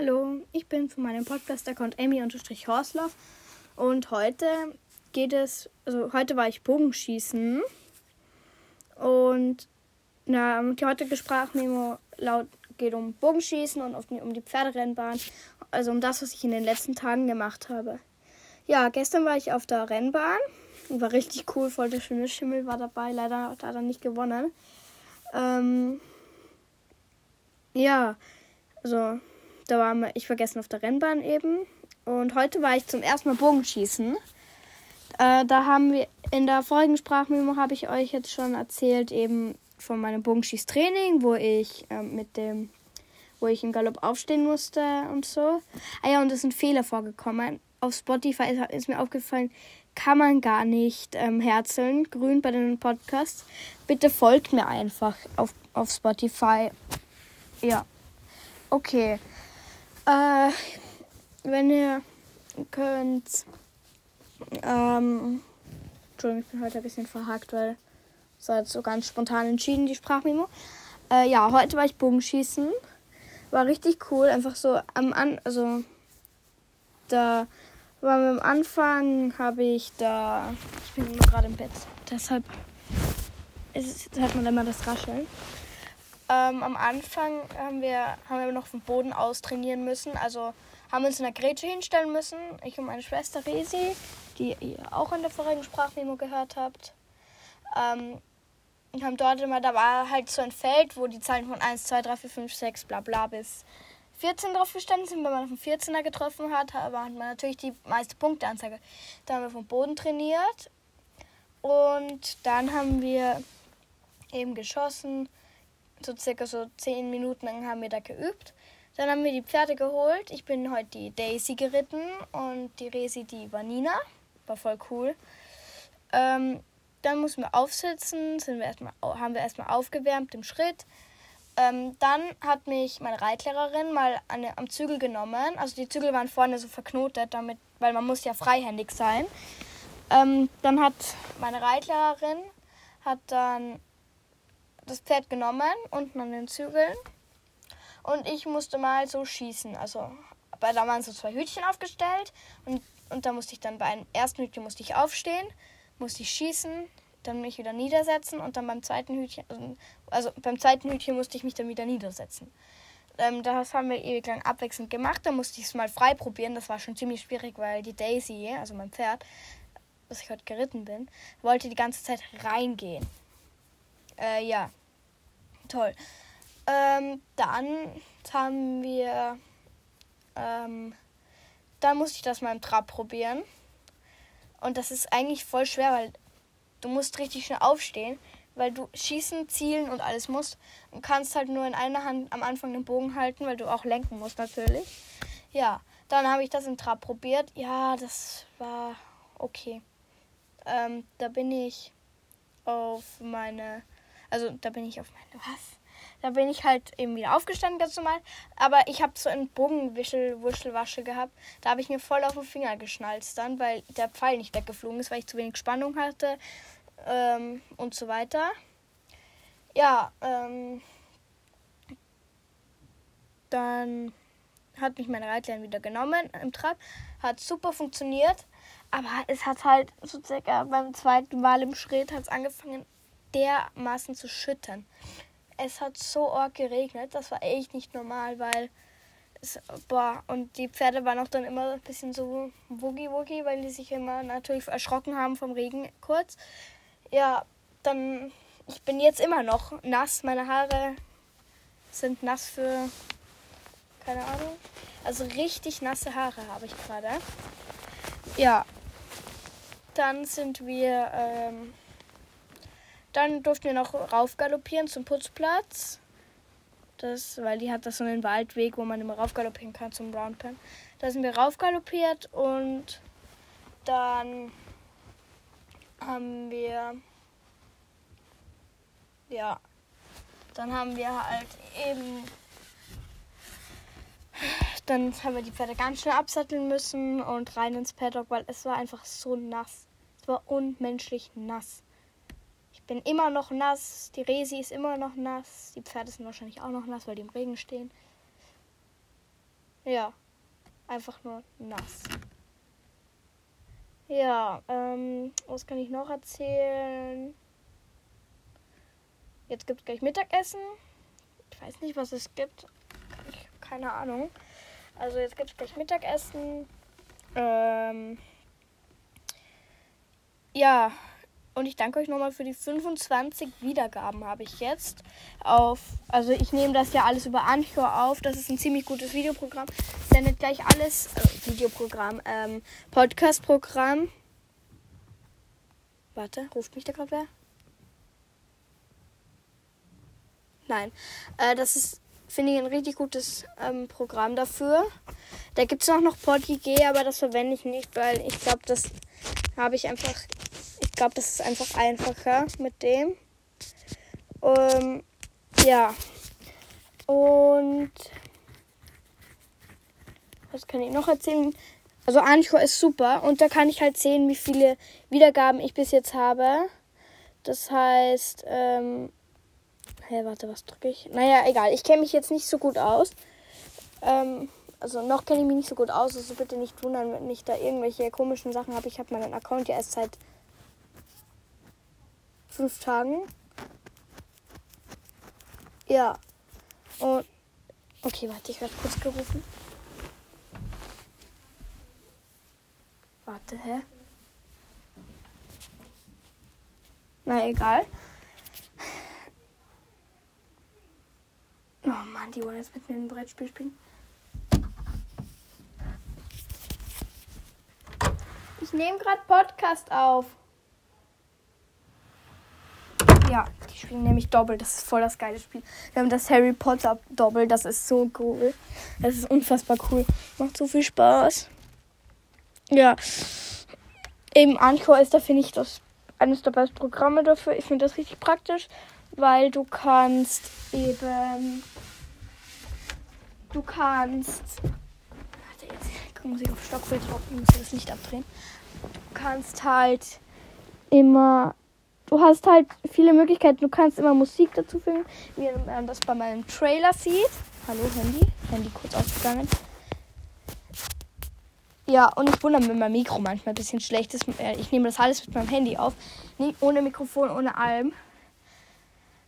Hallo, ich bin von meinem Podcast-Account Amy-Horslauf und heute geht es, also heute war ich Bogenschießen und na, die heutige Sprachmemo laut geht um Bogenschießen und um die Pferderennbahn, also um das, was ich in den letzten Tagen gemacht habe. Ja, gestern war ich auf der Rennbahn, war richtig cool, voll der schöne Schimmel war dabei, leider hat er dann nicht gewonnen. Ähm, ja, also da war ich vergessen auf der Rennbahn eben. Und heute war ich zum ersten Mal Bogenschießen. Äh, da haben wir in der vorigen Sprachmemo habe ich euch jetzt schon erzählt eben von meinem Bogenschießtraining, wo ich äh, mit dem, wo ich im Galopp aufstehen musste und so. Ah ja, und es sind Fehler vorgekommen. Auf Spotify ist, ist mir aufgefallen, kann man gar nicht ähm, herzeln, grün bei den Podcasts. Bitte folgt mir einfach auf, auf Spotify. Ja. Okay. Äh, wenn ihr könnt. Ähm, Entschuldigung, ich bin heute ein bisschen verhakt, weil es hat so ganz spontan entschieden, die Sprachmemo. Äh, ja, heute war ich Bogenschießen. War richtig cool. Einfach so am An. Also, da war am Anfang, habe ich da. Ich bin gerade im Bett. Deshalb ist, hört man immer das Rascheln. Ähm, am Anfang haben wir, haben wir noch vom Boden aus trainieren müssen. Also haben uns in der Grätsche hinstellen müssen. Ich und meine Schwester Resi, die ihr auch in der vorigen Sprachmemo gehört habt. Ähm, und haben dort immer, da war halt so ein Feld, wo die Zahlen von 1, 2, 3, 4, 5, 6, bla bla bis 14 drauf gestanden sind. Wenn man auf den 14er getroffen hat, hat man natürlich die meiste Punkteanzeige. Da haben wir vom Boden trainiert. Und dann haben wir eben geschossen so circa so zehn Minuten lang haben wir da geübt. Dann haben wir die Pferde geholt. Ich bin heute die Daisy geritten und die Resi die Vanina. War voll cool. Ähm, dann mussten wir aufsitzen, sind wir erstmal, haben wir erstmal aufgewärmt im Schritt. Ähm, dann hat mich meine Reitlehrerin mal an, am Zügel genommen. Also die Zügel waren vorne so verknotet, damit, weil man muss ja freihändig sein. Ähm, dann hat meine Reitlehrerin hat dann das Pferd genommen, unten an den Zügeln. Und ich musste mal so schießen. Also, bei da waren so zwei Hütchen aufgestellt. Und, und da musste ich dann bei einem ersten Hütchen musste ich aufstehen, musste ich schießen, dann mich wieder niedersetzen und dann beim zweiten Hütchen, also, also beim zweiten Hütchen musste ich mich dann wieder niedersetzen. Ähm, das haben wir ewig lang abwechselnd gemacht. Da musste ich es mal frei probieren. Das war schon ziemlich schwierig, weil die Daisy, also mein Pferd, was ich heute geritten bin, wollte die ganze Zeit reingehen. Äh, ja toll. Ähm, dann haben wir. Ähm, dann musste ich das mal im Trab probieren. Und das ist eigentlich voll schwer, weil du musst richtig schnell aufstehen, weil du schießen, zielen und alles musst. Und kannst halt nur in einer Hand am Anfang den Bogen halten, weil du auch lenken musst natürlich. Ja, dann habe ich das im Trab probiert. Ja, das war okay. Ähm, da bin ich auf meine also da bin ich auf meine was? Da bin ich halt eben wieder aufgestanden ganz normal. Aber ich habe so einen Bogenwischelwuschelwasche gehabt. Da habe ich mir voll auf den Finger geschnalzt dann, weil der Pfeil nicht weggeflogen ist, weil ich zu wenig Spannung hatte ähm, und so weiter. Ja, ähm, dann hat mich mein Reitlehrer wieder genommen im Trab. Hat super funktioniert. Aber es hat halt so circa beim zweiten Mal im Schritt hat es angefangen dermaßen zu schüttern. Es hat so arg geregnet, das war echt nicht normal, weil es, boah, und die Pferde waren auch dann immer ein bisschen so woogie-woogie, weil die sich immer natürlich erschrocken haben vom Regen kurz. Ja, dann, ich bin jetzt immer noch nass, meine Haare sind nass für, keine Ahnung, also richtig nasse Haare habe ich gerade. Ja, dann sind wir, ähm, dann durften wir noch raufgaloppieren zum Putzplatz. Das, weil die hat das so einen Waldweg, wo man immer raufgaloppieren kann zum Brown Pen. Da sind wir raufgaloppiert und dann haben wir ja, dann haben wir halt eben dann haben wir die Pferde ganz schnell absatteln müssen und rein ins Paddock, weil es war einfach so nass. Es war unmenschlich nass bin immer noch nass. Die Resi ist immer noch nass. Die Pferde sind wahrscheinlich auch noch nass, weil die im Regen stehen. Ja, einfach nur nass. Ja, ähm, was kann ich noch erzählen? Jetzt gibt es gleich Mittagessen. Ich weiß nicht, was es gibt. Ich habe keine Ahnung. Also jetzt gibt es gleich Mittagessen. Ähm, ja, und ich danke euch nochmal für die 25 Wiedergaben habe ich jetzt auf. Also ich nehme das ja alles über Anchor auf. Das ist ein ziemlich gutes Videoprogramm. Sendet gleich alles. Äh, Videoprogramm, ähm, Podcast-Programm. Warte, ruft mich da gerade wer? Nein. Äh, das ist, finde ich, ein richtig gutes ähm, Programm dafür. Da gibt es auch noch PodGG, aber das verwende ich nicht, weil ich glaube, das habe ich einfach glaube, das ist einfach einfacher mit dem. Ähm, ja. Und was kann ich noch erzählen? Also Anchor ist super und da kann ich halt sehen, wie viele Wiedergaben ich bis jetzt habe. Das heißt, ähm, hä, warte, was drücke ich? Naja, egal, ich kenne mich jetzt nicht so gut aus. Ähm, also noch kenne ich mich nicht so gut aus, also bitte nicht wundern, wenn ich da irgendwelche komischen Sachen habe. Ich habe meinen Account ja erst seit fünf Tagen. Ja. Und. Okay, warte, ich werde kurz gerufen. Warte, hä? Na egal. Oh Mann, die wollen jetzt mit mir ein Brettspiel spielen. Ich nehme gerade Podcast auf. Ja, die spielen nämlich Doppel. Das ist voll das geile Spiel. Wir haben das Harry Potter Doppel. Das ist so cool. Das ist unfassbar cool. Macht so viel Spaß. Ja. Eben Anchor ist da, finde ich, das eines der besten Programme dafür. Ich finde das richtig praktisch, weil du kannst eben. Du kannst. Warte, jetzt muss ich auf Stockbild drauf. Ich muss das Licht abdrehen. Du kannst halt immer du hast halt viele Möglichkeiten. Du kannst immer Musik dazufügen, wie man das bei meinem Trailer sieht. Hallo Handy. Handy kurz ausgegangen. Ja, und ich wundere, wenn mein Mikro manchmal ein bisschen schlecht ist. Äh, ich nehme das alles mit meinem Handy auf. ohne Mikrofon, ohne allem.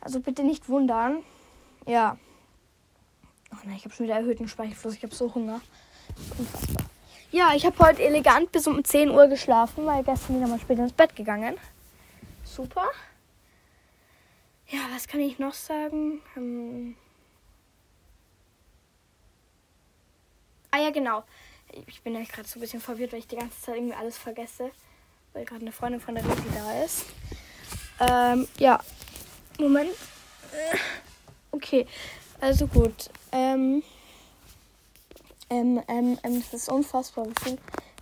Also bitte nicht wundern. Ja. Oh nein, ich habe schon wieder erhöhten Speichelfluss. Ich habe so Hunger. Unfassbar. Ja, ich habe heute elegant bis um 10 Uhr geschlafen, weil gestern wieder mal später ins Bett gegangen super. Ja, was kann ich noch sagen? Ähm ah ja, genau. Ich bin ja gerade so ein bisschen verwirrt, weil ich die ganze Zeit irgendwie alles vergesse, weil gerade eine Freundin von der Resi da ist. Ähm, ja. Moment. Okay, also gut. Ähm, ähm, ähm, ähm, es ist unfassbar,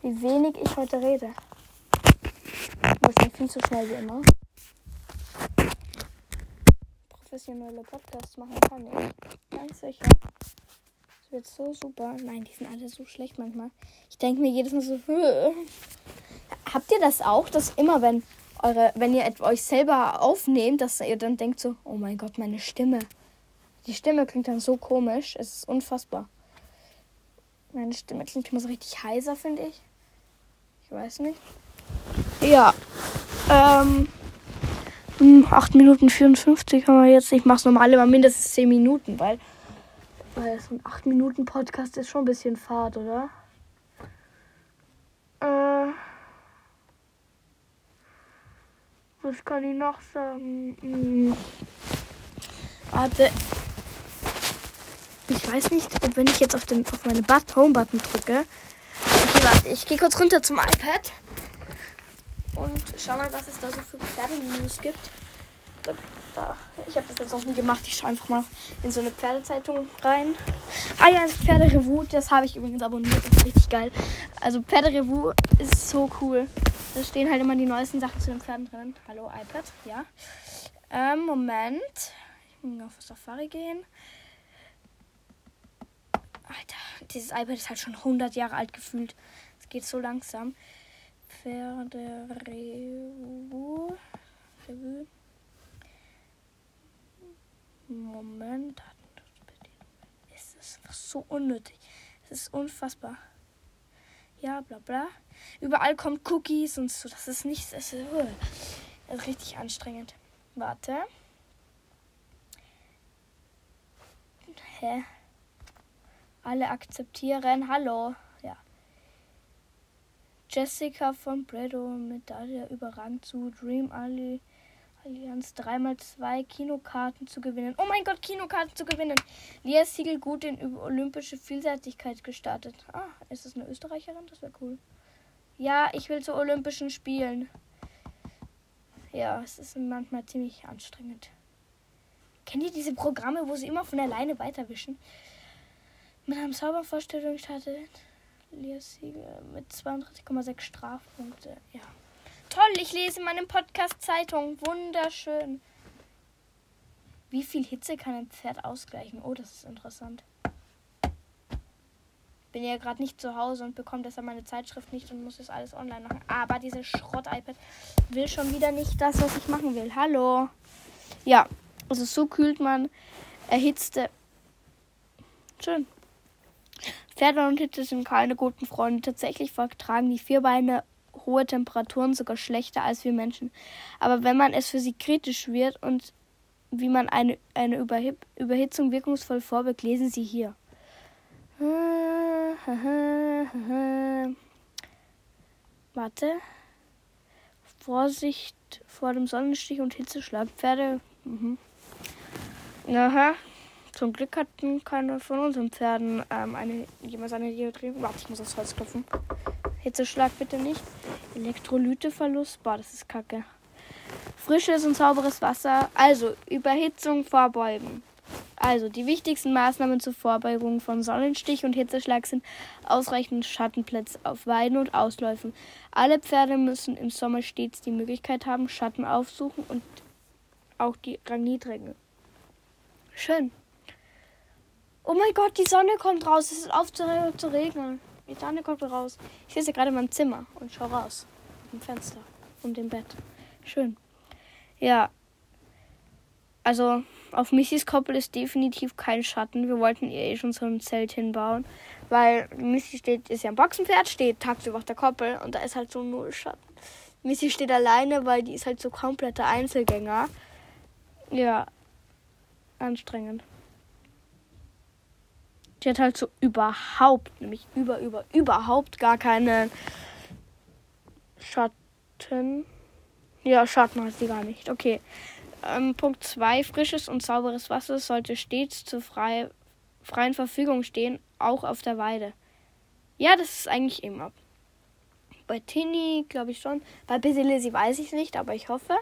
wie wenig ich heute rede. Viel zu schnell wie immer professionelle Podcasts machen kann ich. Ganz sicher. Das wird so super. Nein, die sind alle so schlecht manchmal. Ich denke mir jedes Mal so. Habt ihr das auch, dass immer wenn eure, wenn ihr euch selber aufnehmt, dass ihr dann denkt so, oh mein Gott, meine Stimme. Die Stimme klingt dann so komisch. Es ist unfassbar. Meine Stimme klingt immer so richtig heiser, finde ich. Ich weiß nicht. Ja. Ähm. 8 Minuten 54 haben wir jetzt. Ich mache es normal immer mindestens 10 Minuten, weil, weil so ein 8 Minuten Podcast ist schon ein bisschen fad, oder? Äh, was kann ich noch sagen? Hm. Warte. Ich weiß nicht, ob wenn ich jetzt auf, den, auf meine Home-Button drücke. Okay, warte, ich gehe kurz runter zum iPad schau mal, was es da so für Pferdenews gibt. Da, da. Ich habe das jetzt noch nie gemacht. Ich schaue einfach mal in so eine Pferdezeitung rein. Ah ja, das Pferderevue, das habe ich übrigens abonniert. Das ist richtig geil. Also Pferderevue ist so cool. Da stehen halt immer die neuesten Sachen zu den Pferden drin. Hallo iPad, ja. Ähm, Moment. Ich muss auf Safari gehen. Alter, dieses iPad ist halt schon 100 Jahre alt gefühlt. Es geht so langsam. Pferderevue. Revue. Moment. Ist das einfach so unnötig. Das ist unfassbar. Ja, bla bla. Überall kommt Cookies und so. Das ist nichts. Das ist, uh, das ist richtig anstrengend. Warte. Hä? Alle akzeptieren. Hallo. Jessica von Bredo, Medaille überragend zu Dream Ali. Allianz 3x2 Kinokarten zu gewinnen. Oh mein Gott, Kinokarten zu gewinnen. Lia Siegel gut in olympische Vielseitigkeit gestartet. Ah, ist das eine Österreicherin? Das wäre cool. Ja, ich will zu Olympischen Spielen. Ja, es ist manchmal ziemlich anstrengend. Kennt ihr diese Programme, wo sie immer von alleine weiterwischen? Mit einem Zaubervorstellung startet Lia Siegel mit 32,6 Strafpunkte. Ja. Toll, ich lese in meinem Podcast Zeitung. Wunderschön. Wie viel Hitze kann ein Pferd ausgleichen? Oh, das ist interessant. Bin ja gerade nicht zu Hause und bekomme deshalb meine Zeitschrift nicht und muss das alles online machen. Aber dieses Schrott-iPad will schon wieder nicht das, was ich machen will. Hallo. Ja, also so kühlt man erhitzte. Schön. Pferde und Hitze sind keine guten Freunde. Tatsächlich vertragen die Vierbeine hohe Temperaturen sogar schlechter als wir Menschen. Aber wenn man es für sie kritisch wird und wie man eine, eine Überhitzung wirkungsvoll vorbeugt, lesen Sie hier. Warte. Vorsicht vor dem Sonnenstich und Hitzeschlag. Pferde. Mhm. Aha. Zum Glück hatten keine von unseren Pferden ähm, eine, jemals eine Diodrie. Warte, ich muss das Holz klopfen. Hitzeschlag bitte nicht. Elektrolyteverlust. Boah, das ist kacke. Frisches und sauberes Wasser. Also, Überhitzung vorbeugen. Also, die wichtigsten Maßnahmen zur Vorbeugung von Sonnenstich und Hitzeschlag sind ausreichend Schattenplätze auf Weiden und Ausläufen. Alle Pferde müssen im Sommer stets die Möglichkeit haben, Schatten aufsuchen und auch die Granitringe. Schön. Oh mein Gott, die Sonne kommt raus. Es ist auf zu, zu regnen. Die Sonne kommt raus. Ich sitze gerade in meinem Zimmer und schaue raus. Im Fenster und im Bett. Schön. Ja. Also, auf Missys Koppel ist definitiv kein Schatten. Wir wollten ihr eh schon so ein Zelt hinbauen. Weil Missy steht, ist ja ein Boxenpferd, steht tagsüber auf der Koppel und da ist halt so null Schatten. Missy steht alleine, weil die ist halt so kompletter Einzelgänger. Ja. Anstrengend. Die hat halt so überhaupt, nämlich über, über, überhaupt gar keine Schatten. Ja, Schatten hat sie gar nicht. Okay. Ähm, Punkt 2. Frisches und sauberes Wasser sollte stets zur frei, freien Verfügung stehen, auch auf der Weide. Ja, das ist eigentlich immer. Bei Tini glaube ich schon. Bei Busy Lizzy weiß ich es nicht, aber ich hoffe.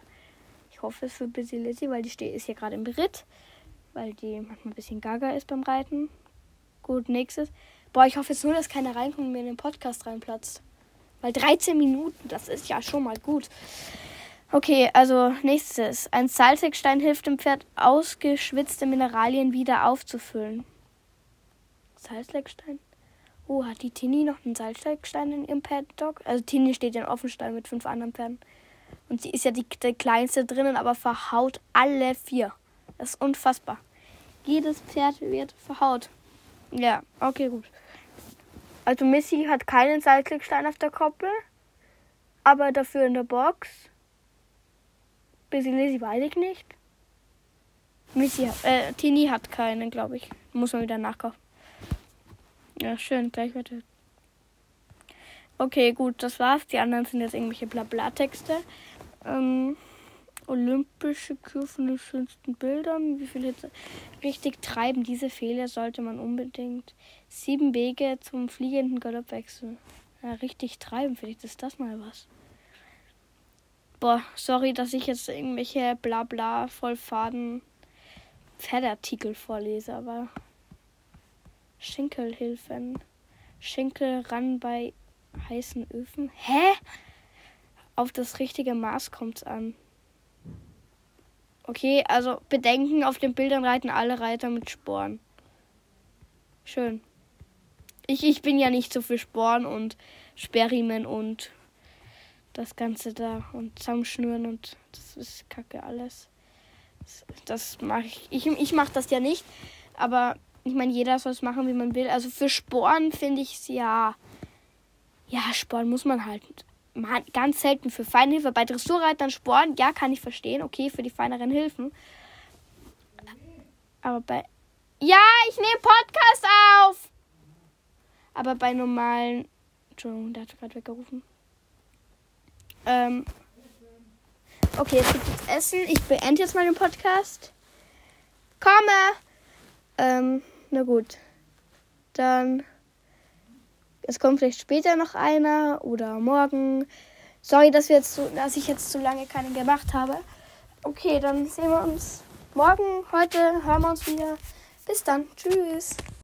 Ich hoffe es für Busy Lizzy, weil die ist hier gerade im Beritt. Weil die manchmal ein bisschen gaga ist beim Reiten. Gut, nächstes. Boah, ich hoffe jetzt nur, dass keiner reinkommt und mir in den Podcast reinplatzt. Weil 13 Minuten, das ist ja schon mal gut. Okay, also nächstes. Ein Salzigstein hilft dem Pferd, ausgeschwitzte Mineralien wieder aufzufüllen. Salzigstein? Oh, hat die Tini noch einen Salzigstein in ihrem Paddock? Also Tini steht in Offenstein mit fünf anderen Pferden. Und sie ist ja die, die kleinste drinnen, aber verhaut alle vier. Das ist unfassbar. Jedes Pferd wird verhaut. Ja, okay, gut. Also Missy hat keinen Salzlickstein auf der Koppel, aber dafür in der Box. Busy Lizzy weiß ich nicht. Missy, äh, Tini hat keinen, glaube ich. Muss man wieder nachkaufen. Ja, schön, gleich weiter. Okay, gut, das war's. Die anderen sind jetzt irgendwelche Blabla-Texte. Ähm, olympische Kür von den schönsten Bildern. Wie viel Hitze? Richtig treiben. Diese Fehler sollte man unbedingt. Sieben Wege zum fliegenden Galoppwechsel. Ja, richtig treiben. Vielleicht ist das mal was. Boah, sorry, dass ich jetzt irgendwelche Blabla vollfaden Pferdeartikel vorlese, aber Schinkelhilfen. Schinkel ran bei heißen Öfen. Hä? Auf das richtige Maß kommt's an. Okay, also bedenken, auf den Bildern reiten alle Reiter mit Sporen. Schön. Ich, ich bin ja nicht so für Sporen und Sperrriemen und das Ganze da und Zusammenschnüren und das ist kacke alles. Das, das mache ich. Ich, ich mache das ja nicht, aber ich meine, jeder soll es machen, wie man will. Also für Sporen finde ich es ja. Ja, Sporen muss man halt. Man, ganz selten für Feinhilfe. Bei Dressurreitern Sporen, ja, kann ich verstehen. Okay, für die feineren Hilfen. Aber bei. Ja, ich nehme Podcast auf! Aber bei normalen. Entschuldigung, der hat gerade weggerufen. Ähm. Okay, es gibt jetzt Essen. Ich beende jetzt mal den Podcast. Komme! Ähm, na gut. Dann. Es kommt vielleicht später noch einer oder morgen. Sorry, dass wir jetzt so, dass ich jetzt zu lange keinen gemacht habe. Okay, dann sehen wir uns morgen, heute hören wir uns wieder. Bis dann. Tschüss.